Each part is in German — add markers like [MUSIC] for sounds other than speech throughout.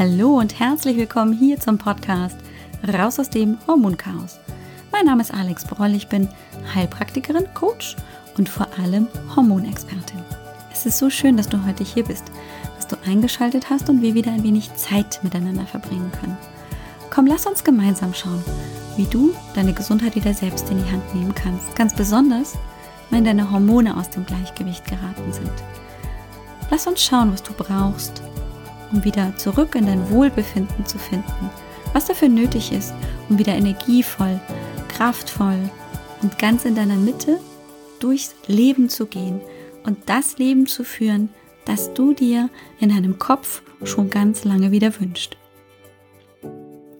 Hallo und herzlich willkommen hier zum Podcast Raus aus dem Hormonchaos. Mein Name ist Alex Broll, ich bin Heilpraktikerin, Coach und vor allem Hormonexpertin. Es ist so schön, dass du heute hier bist, dass du eingeschaltet hast und wir wieder ein wenig Zeit miteinander verbringen können. Komm, lass uns gemeinsam schauen, wie du deine Gesundheit wieder selbst in die Hand nehmen kannst. Ganz besonders, wenn deine Hormone aus dem Gleichgewicht geraten sind. Lass uns schauen, was du brauchst, um wieder zurück in dein Wohlbefinden zu finden. Was dafür nötig ist, um wieder energievoll, kraftvoll und ganz in deiner Mitte durchs Leben zu gehen und das Leben zu führen, das du dir in deinem Kopf schon ganz lange wieder wünscht.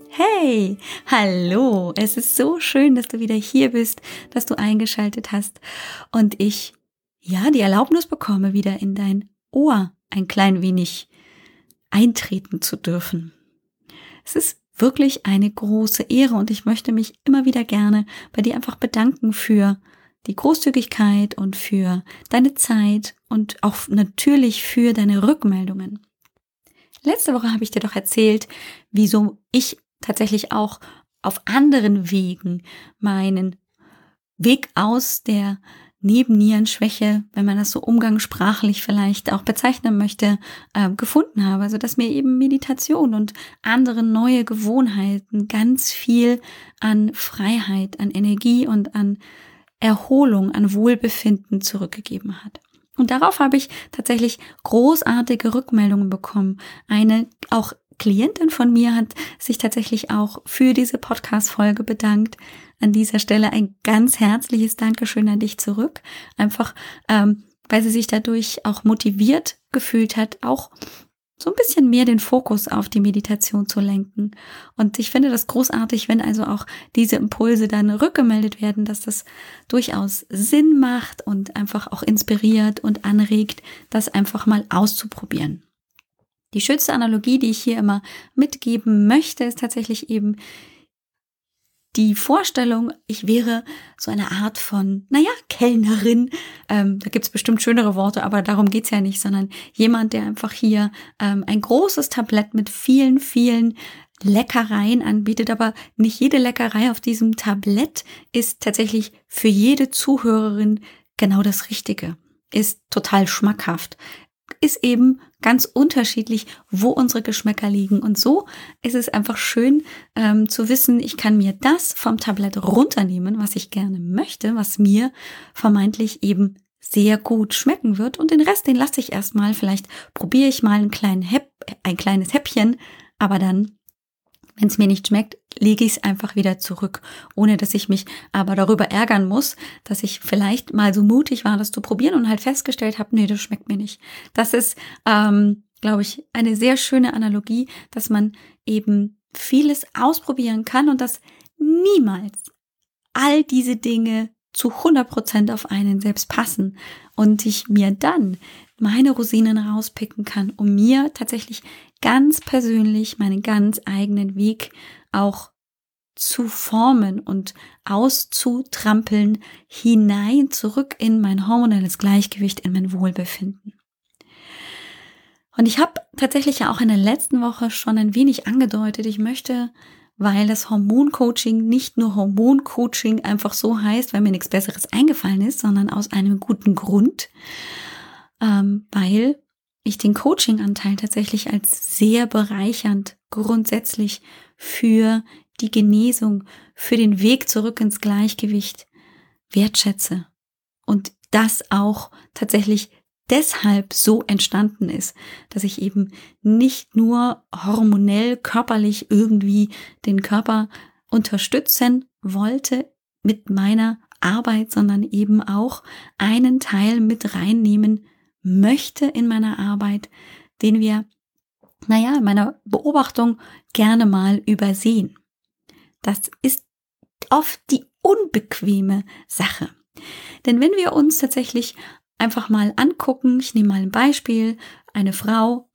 Hey, hallo, es ist so schön, dass du wieder hier bist, dass du eingeschaltet hast und ich ja die Erlaubnis bekomme, wieder in dein Ohr ein klein wenig eintreten zu dürfen. Es ist wirklich eine große Ehre und ich möchte mich immer wieder gerne bei dir einfach bedanken für die Großzügigkeit und für deine Zeit und auch natürlich für deine Rückmeldungen. Letzte Woche habe ich dir doch erzählt, wieso ich tatsächlich auch auf anderen Wegen meinen Weg aus der Nebennierenschwäche, wenn man das so umgangssprachlich vielleicht auch bezeichnen möchte, äh, gefunden habe. Also dass mir eben Meditation und andere neue Gewohnheiten ganz viel an Freiheit, an Energie und an Erholung, an Wohlbefinden zurückgegeben hat. Und darauf habe ich tatsächlich großartige Rückmeldungen bekommen. Eine auch Klientin von mir hat sich tatsächlich auch für diese Podcast-Folge bedankt. An dieser Stelle ein ganz herzliches Dankeschön an dich zurück. Einfach, ähm, weil sie sich dadurch auch motiviert gefühlt hat, auch so ein bisschen mehr den Fokus auf die Meditation zu lenken. Und ich finde das großartig, wenn also auch diese Impulse dann rückgemeldet werden, dass das durchaus Sinn macht und einfach auch inspiriert und anregt, das einfach mal auszuprobieren. Die schönste Analogie, die ich hier immer mitgeben möchte, ist tatsächlich eben die Vorstellung, ich wäre so eine Art von, naja, Kellnerin. Ähm, da gibt's bestimmt schönere Worte, aber darum geht's ja nicht, sondern jemand, der einfach hier ähm, ein großes Tablett mit vielen, vielen Leckereien anbietet, aber nicht jede Leckerei auf diesem Tablett ist tatsächlich für jede Zuhörerin genau das Richtige, ist total schmackhaft ist eben ganz unterschiedlich, wo unsere Geschmäcker liegen. Und so ist es einfach schön ähm, zu wissen, ich kann mir das vom Tablett runternehmen, was ich gerne möchte, was mir vermeintlich eben sehr gut schmecken wird. Und den Rest, den lasse ich erstmal. Vielleicht probiere ich mal einen kleinen Häpp, ein kleines Häppchen, aber dann wenn es mir nicht schmeckt, lege ich es einfach wieder zurück, ohne dass ich mich aber darüber ärgern muss, dass ich vielleicht mal so mutig war, das zu probieren und halt festgestellt habe, nee, das schmeckt mir nicht. Das ist, ähm, glaube ich, eine sehr schöne Analogie, dass man eben vieles ausprobieren kann und dass niemals all diese Dinge zu 100 Prozent auf einen selbst passen und ich mir dann meine Rosinen rauspicken kann, um mir tatsächlich ganz persönlich meinen ganz eigenen Weg auch zu formen und auszutrampeln hinein zurück in mein hormonelles Gleichgewicht, in mein Wohlbefinden. Und ich habe tatsächlich ja auch in der letzten Woche schon ein wenig angedeutet, ich möchte, weil das Hormoncoaching nicht nur Hormoncoaching einfach so heißt, weil mir nichts Besseres eingefallen ist, sondern aus einem guten Grund, ähm, weil ich den Coaching-Anteil tatsächlich als sehr bereichernd grundsätzlich für die Genesung, für den Weg zurück ins Gleichgewicht wertschätze. Und das auch tatsächlich deshalb so entstanden ist, dass ich eben nicht nur hormonell, körperlich irgendwie den Körper unterstützen wollte mit meiner Arbeit, sondern eben auch einen Teil mit reinnehmen möchte in meiner Arbeit, den wir, naja, in meiner Beobachtung gerne mal übersehen. Das ist oft die unbequeme Sache. Denn wenn wir uns tatsächlich einfach mal angucken, ich nehme mal ein Beispiel, eine Frau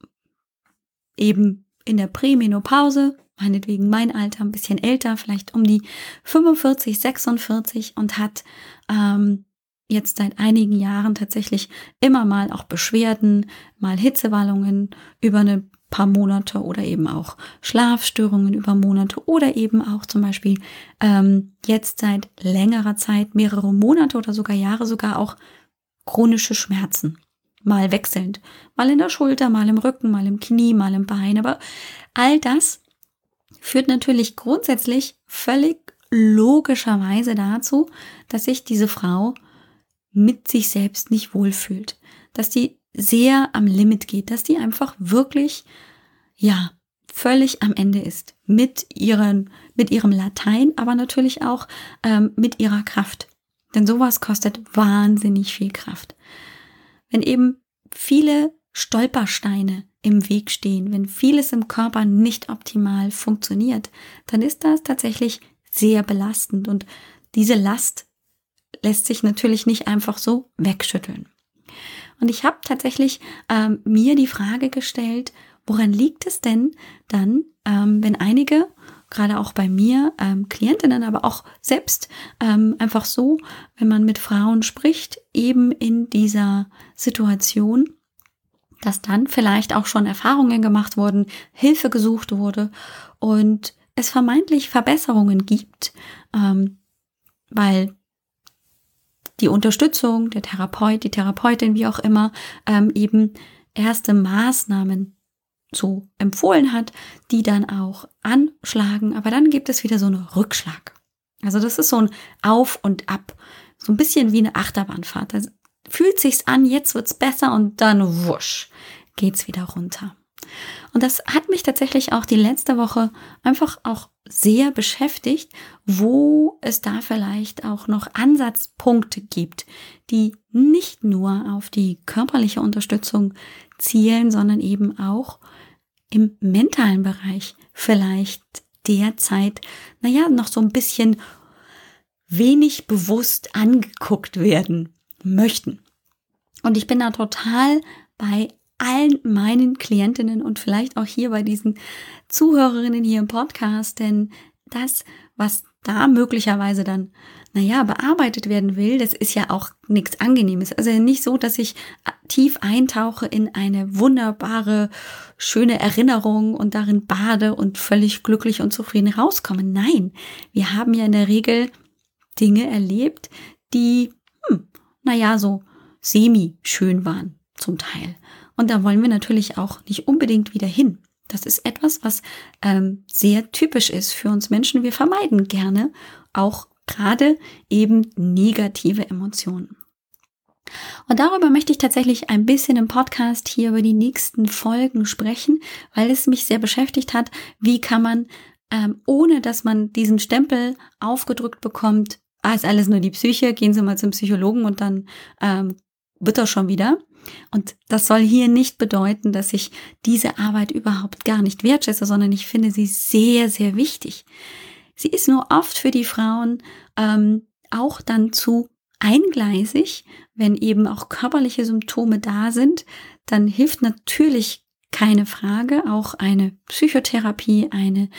eben in der Prämenopause, meinetwegen mein Alter, ein bisschen älter, vielleicht um die 45, 46 und hat ähm, jetzt seit einigen Jahren tatsächlich immer mal auch Beschwerden, mal Hitzewallungen über eine paar Monate oder eben auch Schlafstörungen über Monate oder eben auch zum Beispiel ähm, jetzt seit längerer Zeit, mehrere Monate oder sogar Jahre, sogar auch chronische Schmerzen. Mal wechselnd. Mal in der Schulter, mal im Rücken, mal im Knie, mal im Bein. Aber all das führt natürlich grundsätzlich völlig logischerweise dazu, dass sich diese Frau mit sich selbst nicht wohlfühlt. Dass die sehr am Limit geht, dass die einfach wirklich, ja, völlig am Ende ist mit ihren, mit ihrem Latein, aber natürlich auch ähm, mit ihrer Kraft. Denn sowas kostet wahnsinnig viel Kraft. Wenn eben viele Stolpersteine im Weg stehen, wenn vieles im Körper nicht optimal funktioniert, dann ist das tatsächlich sehr belastend und diese Last lässt sich natürlich nicht einfach so wegschütteln. Und ich habe tatsächlich ähm, mir die Frage gestellt, woran liegt es denn dann, ähm, wenn einige, gerade auch bei mir, ähm, Klientinnen, aber auch selbst ähm, einfach so, wenn man mit Frauen spricht, eben in dieser Situation, dass dann vielleicht auch schon Erfahrungen gemacht wurden, Hilfe gesucht wurde und es vermeintlich Verbesserungen gibt, ähm, weil die Unterstützung, der Therapeut, die Therapeutin, wie auch immer, ähm, eben erste Maßnahmen so empfohlen hat, die dann auch anschlagen. Aber dann gibt es wieder so einen Rückschlag. Also das ist so ein Auf und Ab. So ein bisschen wie eine Achterbahnfahrt. Da fühlt sich's an, jetzt wird's besser und dann wusch, geht's wieder runter. Und das hat mich tatsächlich auch die letzte Woche einfach auch sehr beschäftigt, wo es da vielleicht auch noch Ansatzpunkte gibt, die nicht nur auf die körperliche Unterstützung zielen, sondern eben auch im mentalen Bereich vielleicht derzeit, naja, noch so ein bisschen wenig bewusst angeguckt werden möchten. Und ich bin da total bei allen meinen Klientinnen und vielleicht auch hier bei diesen Zuhörerinnen hier im Podcast, denn das, was da möglicherweise dann, naja, bearbeitet werden will, das ist ja auch nichts Angenehmes. Also nicht so, dass ich tief eintauche in eine wunderbare, schöne Erinnerung und darin bade und völlig glücklich und zufrieden rauskomme. Nein, wir haben ja in der Regel Dinge erlebt, die, hm, naja, so semi-schön waren zum Teil. Und da wollen wir natürlich auch nicht unbedingt wieder hin. Das ist etwas, was ähm, sehr typisch ist für uns Menschen. Wir vermeiden gerne auch gerade eben negative Emotionen. Und darüber möchte ich tatsächlich ein bisschen im Podcast hier über die nächsten Folgen sprechen, weil es mich sehr beschäftigt hat. Wie kann man, ähm, ohne dass man diesen Stempel aufgedrückt bekommt, ah, ist alles nur die Psyche, gehen Sie mal zum Psychologen und dann ähm, wird er schon wieder, und das soll hier nicht bedeuten, dass ich diese Arbeit überhaupt gar nicht wertschätze, sondern ich finde sie sehr, sehr wichtig. Sie ist nur oft für die Frauen ähm, auch dann zu eingleisig, wenn eben auch körperliche Symptome da sind, dann hilft natürlich keine Frage auch eine Psychotherapie, eine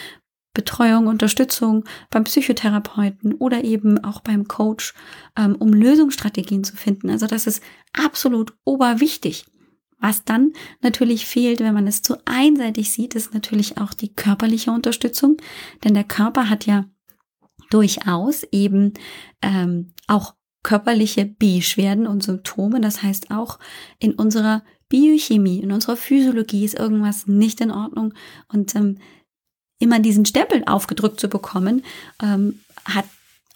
Betreuung, Unterstützung beim Psychotherapeuten oder eben auch beim Coach, ähm, um Lösungsstrategien zu finden. Also das ist absolut oberwichtig. Was dann natürlich fehlt, wenn man es zu einseitig sieht, ist natürlich auch die körperliche Unterstützung. Denn der Körper hat ja durchaus eben ähm, auch körperliche Beschwerden und Symptome. Das heißt auch in unserer Biochemie, in unserer Physiologie ist irgendwas nicht in Ordnung. Und ähm, immer diesen Stempel aufgedrückt zu bekommen, ähm, hat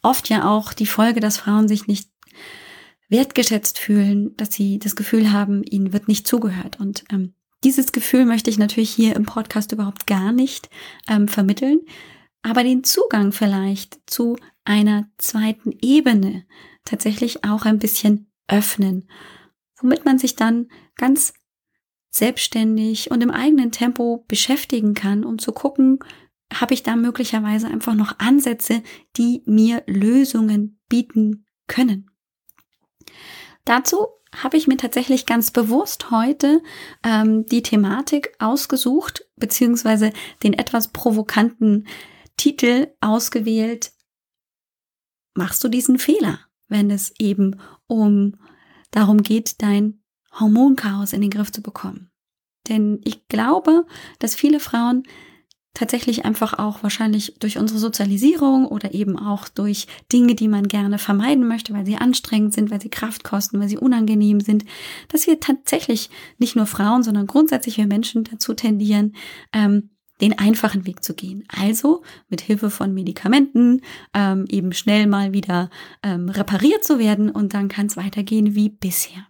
oft ja auch die Folge, dass Frauen sich nicht wertgeschätzt fühlen, dass sie das Gefühl haben, ihnen wird nicht zugehört. Und ähm, dieses Gefühl möchte ich natürlich hier im Podcast überhaupt gar nicht ähm, vermitteln, aber den Zugang vielleicht zu einer zweiten Ebene tatsächlich auch ein bisschen öffnen, womit man sich dann ganz selbstständig und im eigenen Tempo beschäftigen kann, um zu gucken, habe ich da möglicherweise einfach noch Ansätze, die mir Lösungen bieten können. Dazu habe ich mir tatsächlich ganz bewusst heute ähm, die Thematik ausgesucht, beziehungsweise den etwas provokanten Titel ausgewählt. Machst du diesen Fehler, wenn es eben um darum geht, dein Hormonchaos in den Griff zu bekommen. Denn ich glaube, dass viele Frauen tatsächlich einfach auch wahrscheinlich durch unsere Sozialisierung oder eben auch durch Dinge, die man gerne vermeiden möchte, weil sie anstrengend sind, weil sie Kraft kosten, weil sie unangenehm sind, dass wir tatsächlich nicht nur Frauen, sondern grundsätzlich wir Menschen dazu tendieren, ähm, den einfachen Weg zu gehen. Also mit Hilfe von Medikamenten ähm, eben schnell mal wieder ähm, repariert zu werden und dann kann es weitergehen wie bisher.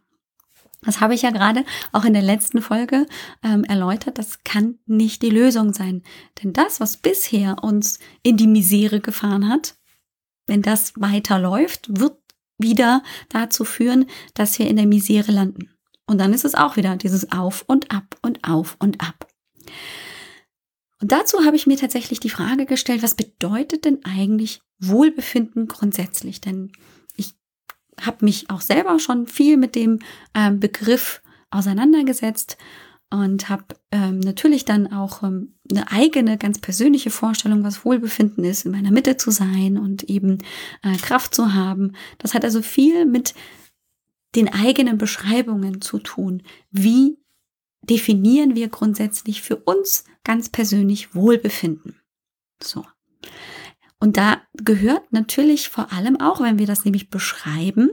Das habe ich ja gerade auch in der letzten Folge ähm, erläutert. Das kann nicht die Lösung sein. Denn das, was bisher uns in die Misere gefahren hat, wenn das weiterläuft, wird wieder dazu führen, dass wir in der Misere landen. Und dann ist es auch wieder dieses Auf und Ab und Auf und Ab. Und dazu habe ich mir tatsächlich die Frage gestellt, was bedeutet denn eigentlich Wohlbefinden grundsätzlich? Denn habe mich auch selber schon viel mit dem ähm, Begriff auseinandergesetzt und habe ähm, natürlich dann auch ähm, eine eigene, ganz persönliche Vorstellung, was Wohlbefinden ist, in meiner Mitte zu sein und eben äh, Kraft zu haben. Das hat also viel mit den eigenen Beschreibungen zu tun. Wie definieren wir grundsätzlich für uns ganz persönlich Wohlbefinden? So. Und da gehört natürlich vor allem auch, wenn wir das nämlich beschreiben,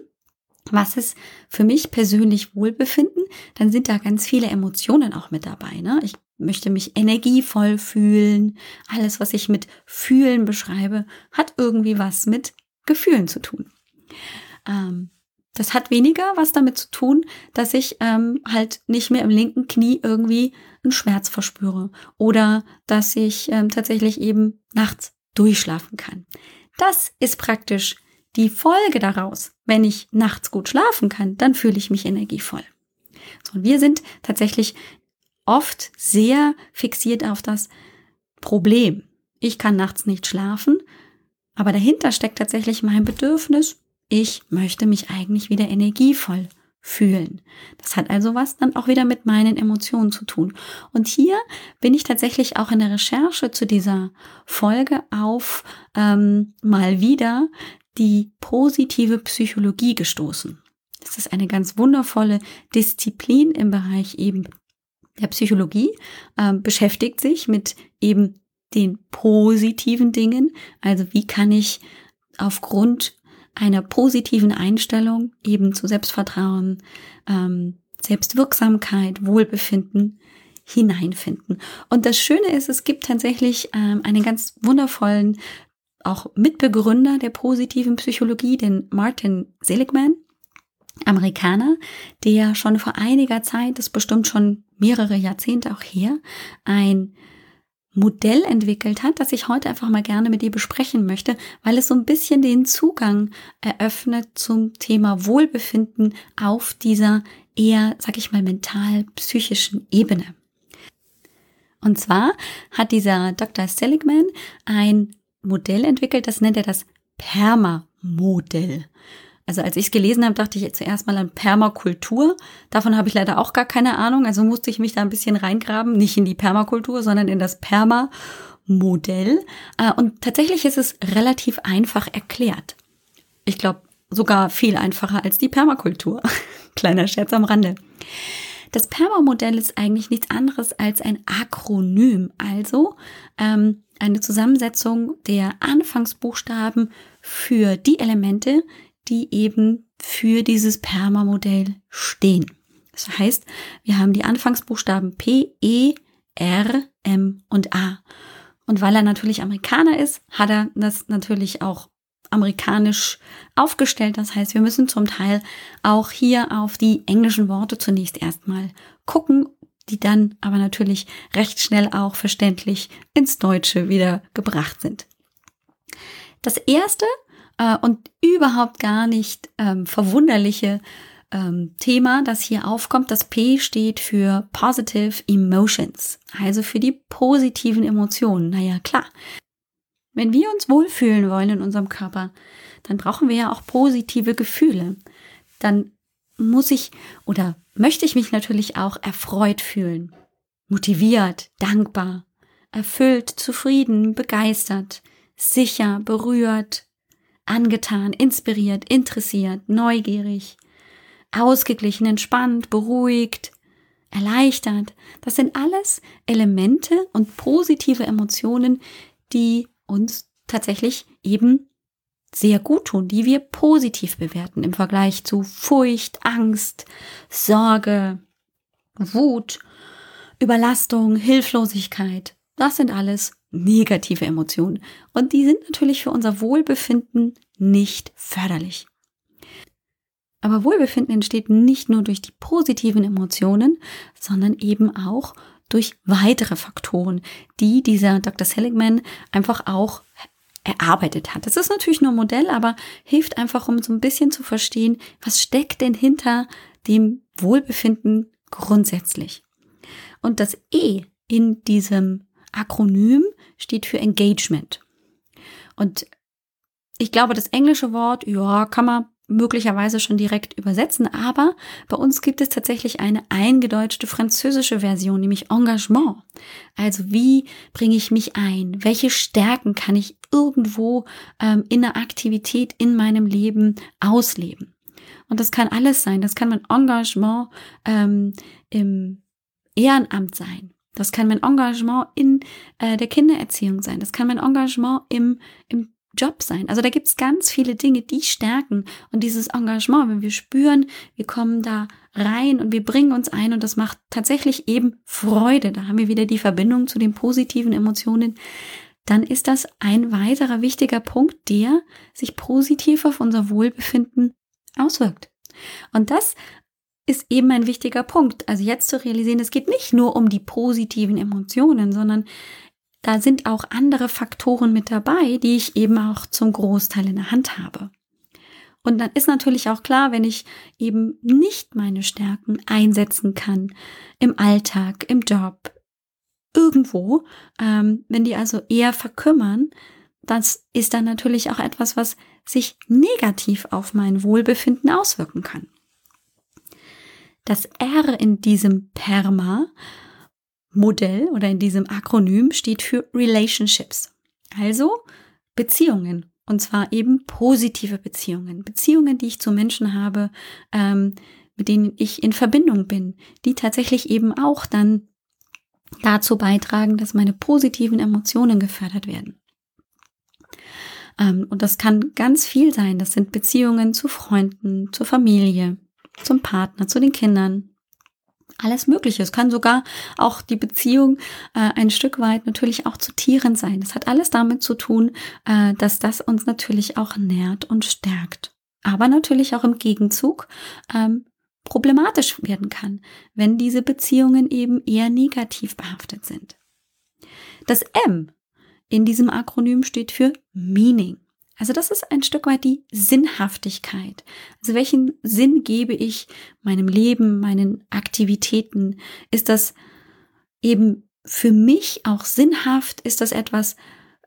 was ist für mich persönlich Wohlbefinden, dann sind da ganz viele Emotionen auch mit dabei. Ne? Ich möchte mich energievoll fühlen. Alles, was ich mit Fühlen beschreibe, hat irgendwie was mit Gefühlen zu tun. Ähm, das hat weniger was damit zu tun, dass ich ähm, halt nicht mehr im linken Knie irgendwie einen Schmerz verspüre oder dass ich ähm, tatsächlich eben nachts durchschlafen kann. Das ist praktisch die Folge daraus. Wenn ich nachts gut schlafen kann, dann fühle ich mich energievoll. So, und wir sind tatsächlich oft sehr fixiert auf das Problem. Ich kann nachts nicht schlafen, aber dahinter steckt tatsächlich mein Bedürfnis, ich möchte mich eigentlich wieder energievoll fühlen. Das hat also was dann auch wieder mit meinen Emotionen zu tun. Und hier bin ich tatsächlich auch in der Recherche zu dieser Folge auf ähm, mal wieder die positive Psychologie gestoßen. Das ist eine ganz wundervolle Disziplin im Bereich eben der Psychologie, äh, beschäftigt sich mit eben den positiven Dingen. Also wie kann ich aufgrund einer positiven Einstellung eben zu Selbstvertrauen, ähm, Selbstwirksamkeit, Wohlbefinden hineinfinden. Und das Schöne ist, es gibt tatsächlich ähm, einen ganz wundervollen, auch Mitbegründer der positiven Psychologie, den Martin Seligman, Amerikaner, der schon vor einiger Zeit, das bestimmt schon mehrere Jahrzehnte auch her, ein Modell entwickelt hat, das ich heute einfach mal gerne mit dir besprechen möchte, weil es so ein bisschen den Zugang eröffnet zum Thema Wohlbefinden auf dieser eher, sag ich mal, mental-psychischen Ebene. Und zwar hat dieser Dr. Seligman ein Modell entwickelt, das nennt er das Perma-Modell. Also als ich es gelesen habe, dachte ich zuerst mal an Permakultur. Davon habe ich leider auch gar keine Ahnung. Also musste ich mich da ein bisschen reingraben, nicht in die Permakultur, sondern in das Perma-Modell. Äh, und tatsächlich ist es relativ einfach erklärt. Ich glaube, sogar viel einfacher als die Permakultur. [LAUGHS] Kleiner Scherz am Rande. Das Perma-Modell ist eigentlich nichts anderes als ein Akronym, also ähm, eine Zusammensetzung der Anfangsbuchstaben für die Elemente, die eben für dieses Perma-Modell stehen. Das heißt, wir haben die Anfangsbuchstaben P, E, R, M und A. Und weil er natürlich Amerikaner ist, hat er das natürlich auch amerikanisch aufgestellt. Das heißt, wir müssen zum Teil auch hier auf die englischen Worte zunächst erstmal gucken, die dann aber natürlich recht schnell auch verständlich ins Deutsche wieder gebracht sind. Das erste äh, und überhaupt gar nicht ähm, verwunderliche ähm, Thema, das hier aufkommt. Das P steht für Positive Emotions, also für die positiven Emotionen. Naja, klar. Wenn wir uns wohlfühlen wollen in unserem Körper, dann brauchen wir ja auch positive Gefühle. Dann muss ich oder möchte ich mich natürlich auch erfreut fühlen, motiviert, dankbar, erfüllt, zufrieden, begeistert, sicher, berührt, angetan, inspiriert, interessiert, neugierig, ausgeglichen, entspannt, beruhigt, erleichtert. Das sind alles Elemente und positive Emotionen, die uns tatsächlich eben sehr gut tun, die wir positiv bewerten im Vergleich zu Furcht, Angst, Sorge, Wut, Überlastung, Hilflosigkeit. Das sind alles negative Emotionen und die sind natürlich für unser Wohlbefinden nicht förderlich. Aber Wohlbefinden entsteht nicht nur durch die positiven Emotionen, sondern eben auch durch weitere Faktoren, die dieser Dr. Seligman einfach auch erarbeitet hat. Das ist natürlich nur ein Modell, aber hilft einfach, um so ein bisschen zu verstehen, was steckt denn hinter dem Wohlbefinden grundsätzlich. Und das E in diesem Akronym steht für Engagement. Und ich glaube, das englische Wort, ja, kann man möglicherweise schon direkt übersetzen, aber bei uns gibt es tatsächlich eine eingedeutschte französische Version, nämlich Engagement. Also wie bringe ich mich ein? Welche Stärken kann ich irgendwo ähm, in der Aktivität in meinem Leben ausleben? Und das kann alles sein. Das kann mein Engagement ähm, im Ehrenamt sein. Das kann mein Engagement in äh, der Kindererziehung sein. Das kann mein Engagement im, im Job sein. Also da gibt es ganz viele Dinge, die stärken. Und dieses Engagement, wenn wir spüren, wir kommen da rein und wir bringen uns ein und das macht tatsächlich eben Freude. Da haben wir wieder die Verbindung zu den positiven Emotionen. Dann ist das ein weiterer wichtiger Punkt, der sich positiv auf unser Wohlbefinden auswirkt. Und das ist eben ein wichtiger Punkt. Also jetzt zu realisieren, es geht nicht nur um die positiven Emotionen, sondern da sind auch andere Faktoren mit dabei, die ich eben auch zum Großteil in der Hand habe. Und dann ist natürlich auch klar, wenn ich eben nicht meine Stärken einsetzen kann im Alltag, im Job, irgendwo, ähm, wenn die also eher verkümmern, das ist dann natürlich auch etwas, was sich negativ auf mein Wohlbefinden auswirken kann. Das R in diesem Perma Modell oder in diesem Akronym steht für Relationships. Also Beziehungen. Und zwar eben positive Beziehungen. Beziehungen, die ich zu Menschen habe, ähm, mit denen ich in Verbindung bin, die tatsächlich eben auch dann dazu beitragen, dass meine positiven Emotionen gefördert werden. Ähm, und das kann ganz viel sein. Das sind Beziehungen zu Freunden, zur Familie, zum Partner, zu den Kindern, alles Mögliche. Es kann sogar auch die Beziehung äh, ein Stück weit natürlich auch zu Tieren sein. Das hat alles damit zu tun, äh, dass das uns natürlich auch nährt und stärkt. Aber natürlich auch im Gegenzug ähm, problematisch werden kann, wenn diese Beziehungen eben eher negativ behaftet sind. Das M in diesem Akronym steht für Meaning. Also das ist ein Stück weit die Sinnhaftigkeit. Also welchen Sinn gebe ich meinem Leben, meinen Aktivitäten? Ist das eben für mich auch sinnhaft? Ist das etwas,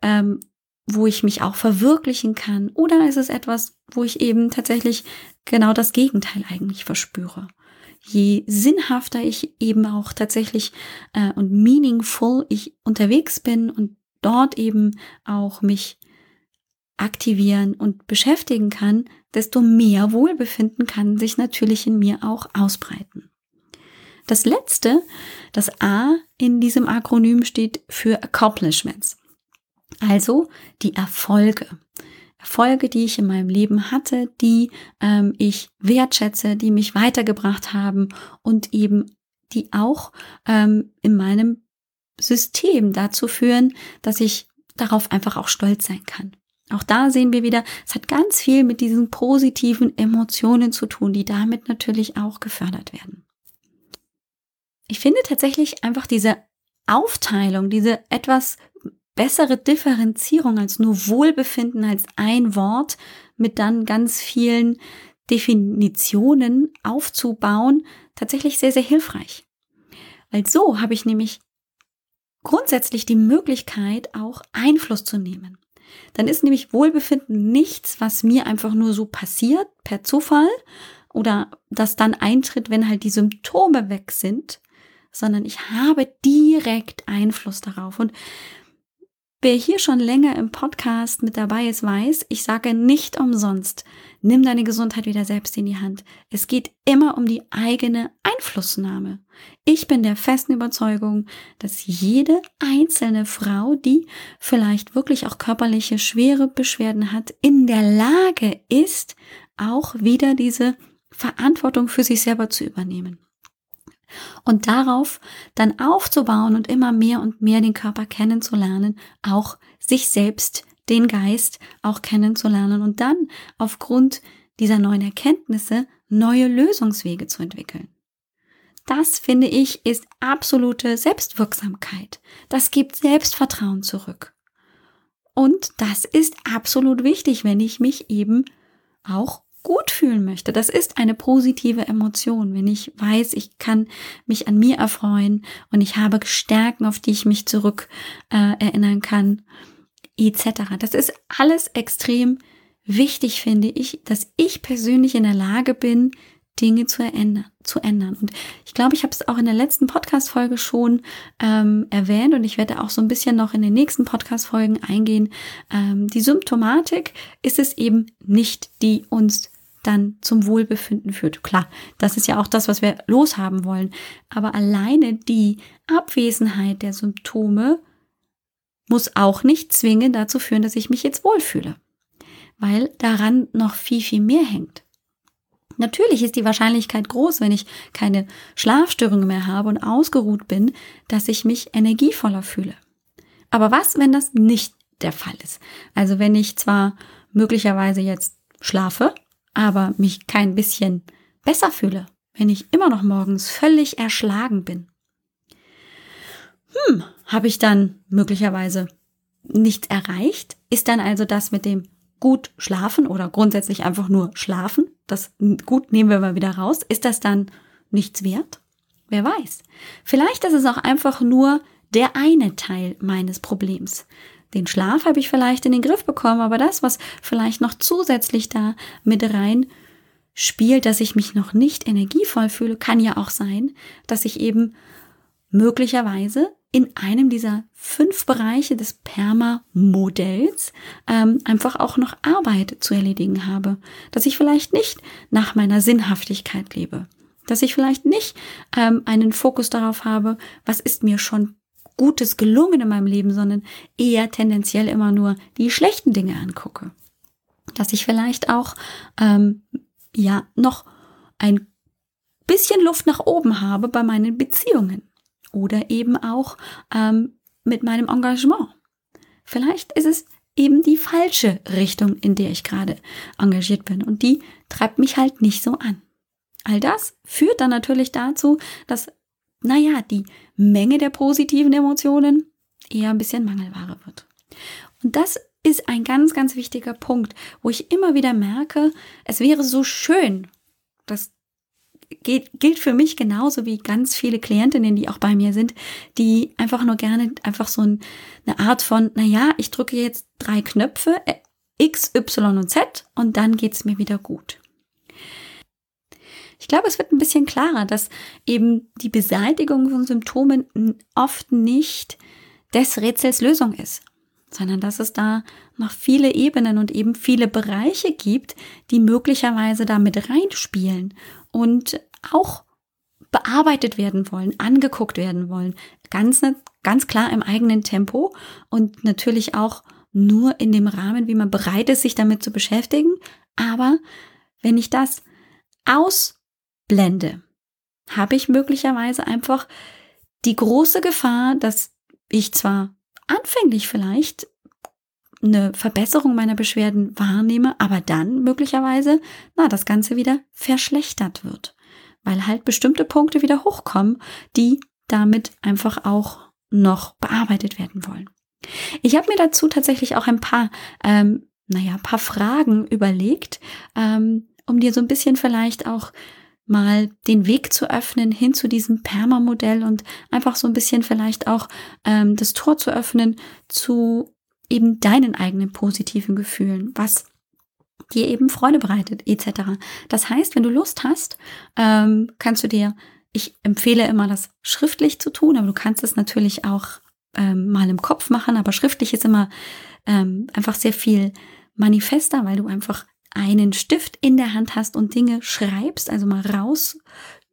ähm, wo ich mich auch verwirklichen kann? Oder ist es etwas, wo ich eben tatsächlich genau das Gegenteil eigentlich verspüre? Je sinnhafter ich eben auch tatsächlich äh, und meaningful ich unterwegs bin und dort eben auch mich aktivieren und beschäftigen kann, desto mehr Wohlbefinden kann sich natürlich in mir auch ausbreiten. Das letzte, das A in diesem Akronym steht für Accomplishments. Also die Erfolge. Erfolge, die ich in meinem Leben hatte, die ähm, ich wertschätze, die mich weitergebracht haben und eben die auch ähm, in meinem System dazu führen, dass ich darauf einfach auch stolz sein kann. Auch da sehen wir wieder, es hat ganz viel mit diesen positiven Emotionen zu tun, die damit natürlich auch gefördert werden. Ich finde tatsächlich einfach diese Aufteilung, diese etwas bessere Differenzierung als nur Wohlbefinden als ein Wort mit dann ganz vielen Definitionen aufzubauen, tatsächlich sehr, sehr hilfreich. Weil so habe ich nämlich grundsätzlich die Möglichkeit, auch Einfluss zu nehmen. Dann ist nämlich Wohlbefinden nichts, was mir einfach nur so passiert per Zufall oder das dann eintritt, wenn halt die Symptome weg sind, sondern ich habe direkt Einfluss darauf. Und Wer hier schon länger im Podcast mit dabei ist, weiß, ich sage nicht umsonst, nimm deine Gesundheit wieder selbst in die Hand. Es geht immer um die eigene Einflussnahme. Ich bin der festen Überzeugung, dass jede einzelne Frau, die vielleicht wirklich auch körperliche schwere Beschwerden hat, in der Lage ist, auch wieder diese Verantwortung für sich selber zu übernehmen und darauf dann aufzubauen und immer mehr und mehr den Körper kennenzulernen, auch sich selbst, den Geist auch kennenzulernen und dann aufgrund dieser neuen Erkenntnisse neue Lösungswege zu entwickeln. Das finde ich ist absolute Selbstwirksamkeit. Das gibt Selbstvertrauen zurück. Und das ist absolut wichtig, wenn ich mich eben auch gut fühlen möchte. Das ist eine positive Emotion, wenn ich weiß, ich kann mich an mir erfreuen und ich habe Stärken, auf die ich mich zurück äh, erinnern kann, etc. Das ist alles extrem wichtig, finde ich, dass ich persönlich in der Lage bin, Dinge zu ändern. Zu ändern. Und ich glaube, ich habe es auch in der letzten Podcast-Folge schon ähm, erwähnt und ich werde auch so ein bisschen noch in den nächsten Podcast-Folgen eingehen. Ähm, die Symptomatik ist es eben nicht, die uns dann zum Wohlbefinden führt. Klar, das ist ja auch das, was wir loshaben wollen. Aber alleine die Abwesenheit der Symptome muss auch nicht zwingend dazu führen, dass ich mich jetzt wohlfühle. Weil daran noch viel, viel mehr hängt. Natürlich ist die Wahrscheinlichkeit groß, wenn ich keine Schlafstörungen mehr habe und ausgeruht bin, dass ich mich energievoller fühle. Aber was, wenn das nicht der Fall ist? Also wenn ich zwar möglicherweise jetzt schlafe, aber mich kein bisschen besser fühle, wenn ich immer noch morgens völlig erschlagen bin. Hm, habe ich dann möglicherweise nichts erreicht? Ist dann also das mit dem gut schlafen oder grundsätzlich einfach nur schlafen das gut nehmen wir mal wieder raus, ist das dann nichts wert? Wer weiß. Vielleicht ist es auch einfach nur der eine Teil meines Problems. Den Schlaf habe ich vielleicht in den Griff bekommen, aber das, was vielleicht noch zusätzlich da mit rein spielt, dass ich mich noch nicht energievoll fühle, kann ja auch sein, dass ich eben möglicherweise in einem dieser fünf Bereiche des Perma-Modells ähm, einfach auch noch Arbeit zu erledigen habe. Dass ich vielleicht nicht nach meiner Sinnhaftigkeit lebe. Dass ich vielleicht nicht ähm, einen Fokus darauf habe, was ist mir schon Gutes gelungen in meinem Leben, sondern eher tendenziell immer nur die schlechten Dinge angucke. Dass ich vielleicht auch ähm, ja noch ein bisschen Luft nach oben habe bei meinen Beziehungen oder eben auch ähm, mit meinem Engagement. Vielleicht ist es eben die falsche Richtung, in der ich gerade engagiert bin und die treibt mich halt nicht so an. All das führt dann natürlich dazu, dass, naja, die Menge der positiven Emotionen eher ein bisschen Mangelware wird. Und das ist ein ganz, ganz wichtiger Punkt, wo ich immer wieder merke, es wäre so schön, das geht, gilt für mich genauso wie ganz viele Klientinnen, die auch bei mir sind, die einfach nur gerne einfach so ein, eine Art von, na ja, ich drücke jetzt drei Knöpfe, äh, X, Y und Z und dann geht's mir wieder gut. Ich glaube, es wird ein bisschen klarer, dass eben die Beseitigung von Symptomen oft nicht des Rätsels Lösung ist, sondern dass es da noch viele Ebenen und eben viele Bereiche gibt, die möglicherweise da mit reinspielen und auch bearbeitet werden wollen, angeguckt werden wollen. Ganz, ganz klar im eigenen Tempo und natürlich auch nur in dem Rahmen, wie man bereit ist, sich damit zu beschäftigen. Aber wenn ich das ausblende, habe ich möglicherweise einfach die große Gefahr, dass ich zwar anfänglich vielleicht eine Verbesserung meiner Beschwerden wahrnehme, aber dann möglicherweise, na, das Ganze wieder verschlechtert wird, weil halt bestimmte Punkte wieder hochkommen, die damit einfach auch noch bearbeitet werden wollen. Ich habe mir dazu tatsächlich auch ein paar, ähm, naja, paar Fragen überlegt, ähm, um dir so ein bisschen vielleicht auch mal den Weg zu öffnen hin zu diesem Perma-Modell und einfach so ein bisschen vielleicht auch ähm, das Tor zu öffnen zu eben deinen eigenen positiven Gefühlen, was dir eben Freude bereitet, etc. Das heißt, wenn du Lust hast, ähm, kannst du dir, ich empfehle immer, das schriftlich zu tun, aber du kannst es natürlich auch ähm, mal im Kopf machen, aber schriftlich ist immer ähm, einfach sehr viel manifester, weil du einfach einen Stift in der Hand hast und Dinge schreibst, also mal raus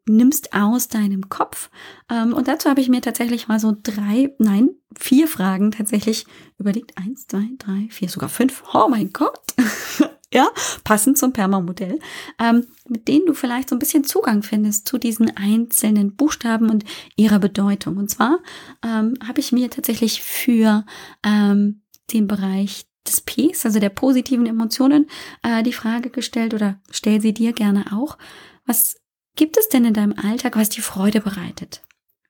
nimmst aus deinem Kopf. Ähm, und dazu habe ich mir tatsächlich mal so drei, nein, vier Fragen tatsächlich überlegt. Eins, zwei, drei, vier, sogar fünf. Oh mein Gott. [LAUGHS] ja, passend zum Perma-Modell, ähm, mit denen du vielleicht so ein bisschen Zugang findest zu diesen einzelnen Buchstaben und ihrer Bedeutung. Und zwar ähm, habe ich mir tatsächlich für ähm, den Bereich des Ps, also der positiven Emotionen, äh, die Frage gestellt oder stell sie dir gerne auch. Was gibt es denn in deinem Alltag, was dir Freude bereitet?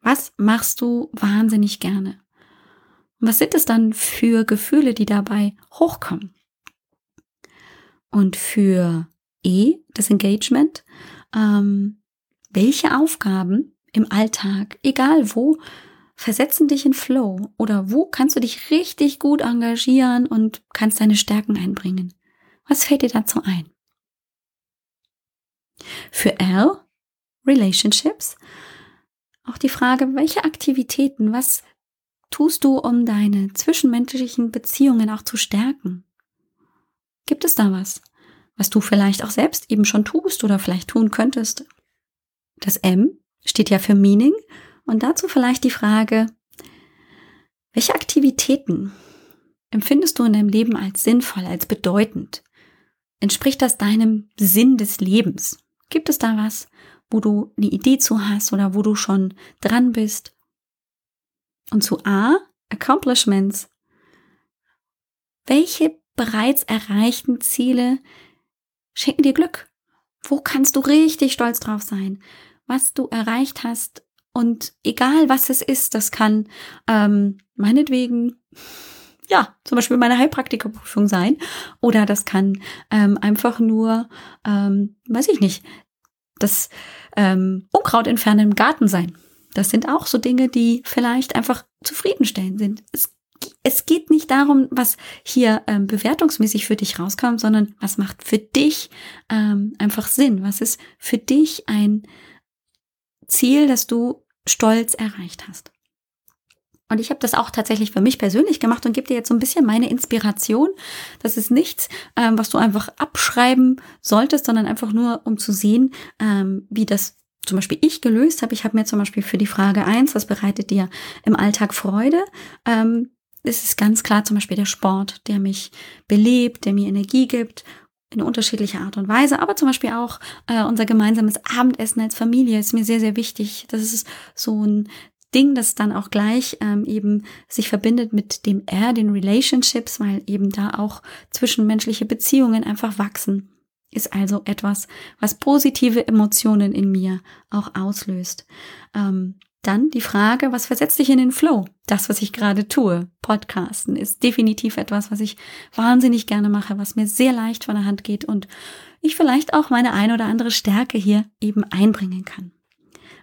Was machst du wahnsinnig gerne? Und was sind es dann für Gefühle, die dabei hochkommen? Und für E, das Engagement, ähm, welche Aufgaben im Alltag, egal wo, versetzen dich in Flow oder wo kannst du dich richtig gut engagieren und kannst deine Stärken einbringen? Was fällt dir dazu ein? Für R, Relationships, auch die Frage, welche Aktivitäten, was tust du, um deine zwischenmenschlichen Beziehungen auch zu stärken? Gibt es da was, was du vielleicht auch selbst eben schon tust oder vielleicht tun könntest? Das M steht ja für Meaning und dazu vielleicht die Frage, welche Aktivitäten empfindest du in deinem Leben als sinnvoll, als bedeutend? Entspricht das deinem Sinn des Lebens? Gibt es da was, wo du eine Idee zu hast oder wo du schon dran bist? Und zu A, Accomplishments. Welche bereits erreichten Ziele schenken dir Glück? Wo kannst du richtig stolz drauf sein? Was du erreicht hast und egal was es ist, das kann ähm, meinetwegen ja, zum Beispiel meine Heilpraktikerprüfung sein. Oder das kann ähm, einfach nur, ähm, weiß ich nicht, das ähm, Unkraut entfernen im Garten sein. Das sind auch so Dinge, die vielleicht einfach zufriedenstellend sind. Es es geht nicht darum, was hier ähm, bewertungsmäßig für dich rauskommt, sondern was macht für dich ähm, einfach Sinn? Was ist für dich ein Ziel, das du stolz erreicht hast? Und ich habe das auch tatsächlich für mich persönlich gemacht und gebe dir jetzt so ein bisschen meine Inspiration. Das ist nichts, ähm, was du einfach abschreiben solltest, sondern einfach nur, um zu sehen, ähm, wie das zum Beispiel ich gelöst habe. Ich habe mir zum Beispiel für die Frage eins, was bereitet dir im Alltag Freude, ähm, ist es ganz klar zum Beispiel der Sport, der mich belebt, der mir Energie gibt in unterschiedlicher Art und Weise, aber zum Beispiel auch äh, unser gemeinsames Abendessen als Familie ist mir sehr, sehr wichtig. Das ist so ein Ding, das dann auch gleich ähm, eben sich verbindet mit dem R, den Relationships, weil eben da auch zwischenmenschliche Beziehungen einfach wachsen. Ist also etwas, was positive Emotionen in mir auch auslöst. Ähm, dann die Frage, was versetzt dich in den Flow? Das, was ich gerade tue, Podcasten, ist definitiv etwas, was ich wahnsinnig gerne mache, was mir sehr leicht von der Hand geht und ich vielleicht auch meine ein oder andere Stärke hier eben einbringen kann.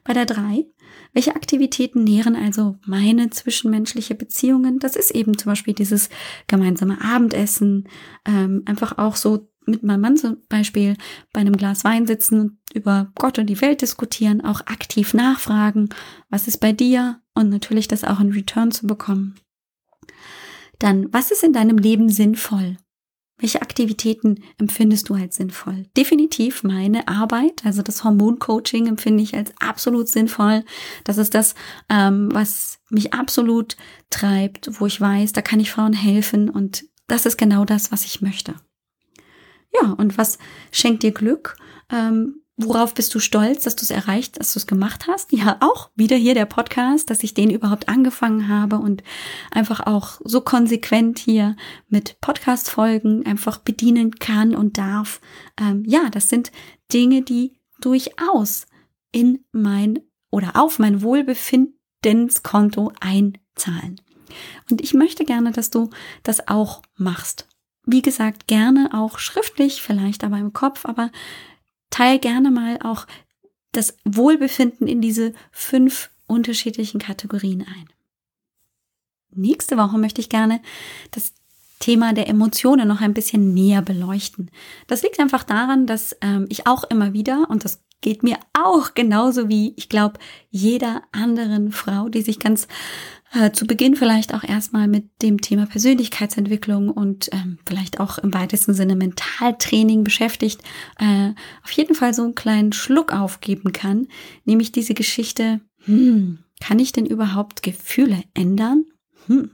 Bei der drei, welche Aktivitäten nähren also meine zwischenmenschliche Beziehungen? Das ist eben zum Beispiel dieses gemeinsame Abendessen, ähm, einfach auch so mit meinem Mann zum Beispiel bei einem Glas Wein sitzen über Gott und die Welt diskutieren, auch aktiv nachfragen, was ist bei dir und natürlich das auch in Return zu bekommen. Dann, was ist in deinem Leben sinnvoll? Welche Aktivitäten empfindest du als sinnvoll? Definitiv meine Arbeit, also das Hormoncoaching empfinde ich als absolut sinnvoll. Das ist das, ähm, was mich absolut treibt, wo ich weiß, da kann ich Frauen helfen und das ist genau das, was ich möchte. Ja, und was schenkt dir Glück? Ähm, worauf bist du stolz, dass du es erreicht, dass du es gemacht hast? Ja, auch wieder hier der Podcast, dass ich den überhaupt angefangen habe und einfach auch so konsequent hier mit Podcast-Folgen einfach bedienen kann und darf. Ähm, ja, das sind Dinge, die durchaus in mein oder auf mein Wohlbefindenskonto einzahlen. Und ich möchte gerne, dass du das auch machst wie gesagt, gerne auch schriftlich, vielleicht aber im Kopf, aber teil gerne mal auch das Wohlbefinden in diese fünf unterschiedlichen Kategorien ein. Nächste Woche möchte ich gerne das Thema der Emotionen noch ein bisschen näher beleuchten. Das liegt einfach daran, dass ähm, ich auch immer wieder, und das geht mir auch genauso wie, ich glaube, jeder anderen Frau, die sich ganz äh, zu Beginn vielleicht auch erstmal mit dem Thema Persönlichkeitsentwicklung und ähm, vielleicht auch im weitesten Sinne Mentaltraining beschäftigt, äh, auf jeden Fall so einen kleinen Schluck aufgeben kann, nämlich diese Geschichte, hm, kann ich denn überhaupt Gefühle ändern? Hm.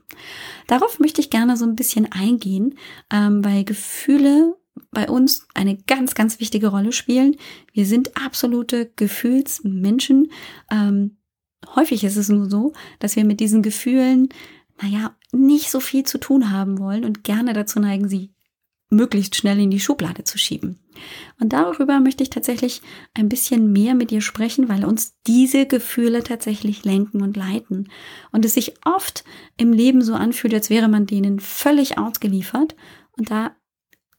Darauf möchte ich gerne so ein bisschen eingehen, ähm, weil Gefühle bei uns eine ganz, ganz wichtige Rolle spielen. Wir sind absolute Gefühlsmenschen. Ähm, häufig ist es nur so, dass wir mit diesen Gefühlen, naja, nicht so viel zu tun haben wollen und gerne dazu neigen, sie möglichst schnell in die Schublade zu schieben. Und darüber möchte ich tatsächlich ein bisschen mehr mit dir sprechen, weil uns diese Gefühle tatsächlich lenken und leiten. Und es sich oft im Leben so anfühlt, als wäre man denen völlig ausgeliefert. Und da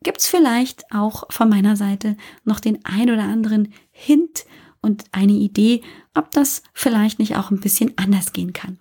gibt's vielleicht auch von meiner Seite noch den ein oder anderen Hint und eine Idee, ob das vielleicht nicht auch ein bisschen anders gehen kann.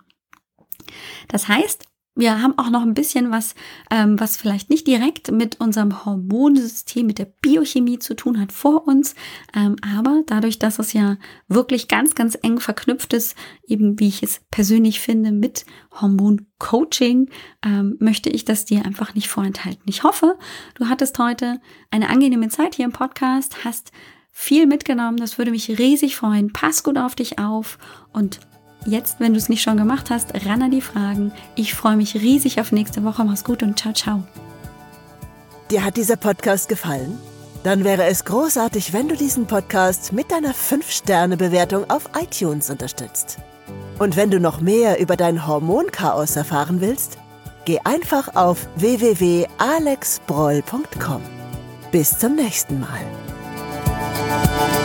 Das heißt, wir haben auch noch ein bisschen was, ähm, was vielleicht nicht direkt mit unserem Hormonsystem, mit der Biochemie zu tun hat vor uns. Ähm, aber dadurch, dass es ja wirklich ganz, ganz eng verknüpft ist, eben wie ich es persönlich finde, mit Hormoncoaching, ähm, möchte ich das dir einfach nicht vorenthalten. Ich hoffe, du hattest heute eine angenehme Zeit hier im Podcast, hast viel mitgenommen. Das würde mich riesig freuen. Pass gut auf dich auf und jetzt, wenn du es nicht schon gemacht hast, ran an die Fragen. Ich freue mich riesig auf nächste Woche. Mach's gut und ciao, ciao. Dir hat dieser Podcast gefallen? Dann wäre es großartig, wenn du diesen Podcast mit deiner 5-Sterne-Bewertung auf iTunes unterstützt. Und wenn du noch mehr über dein Hormonchaos erfahren willst, geh einfach auf www.alexbroll.com. Bis zum nächsten Mal. Thank you.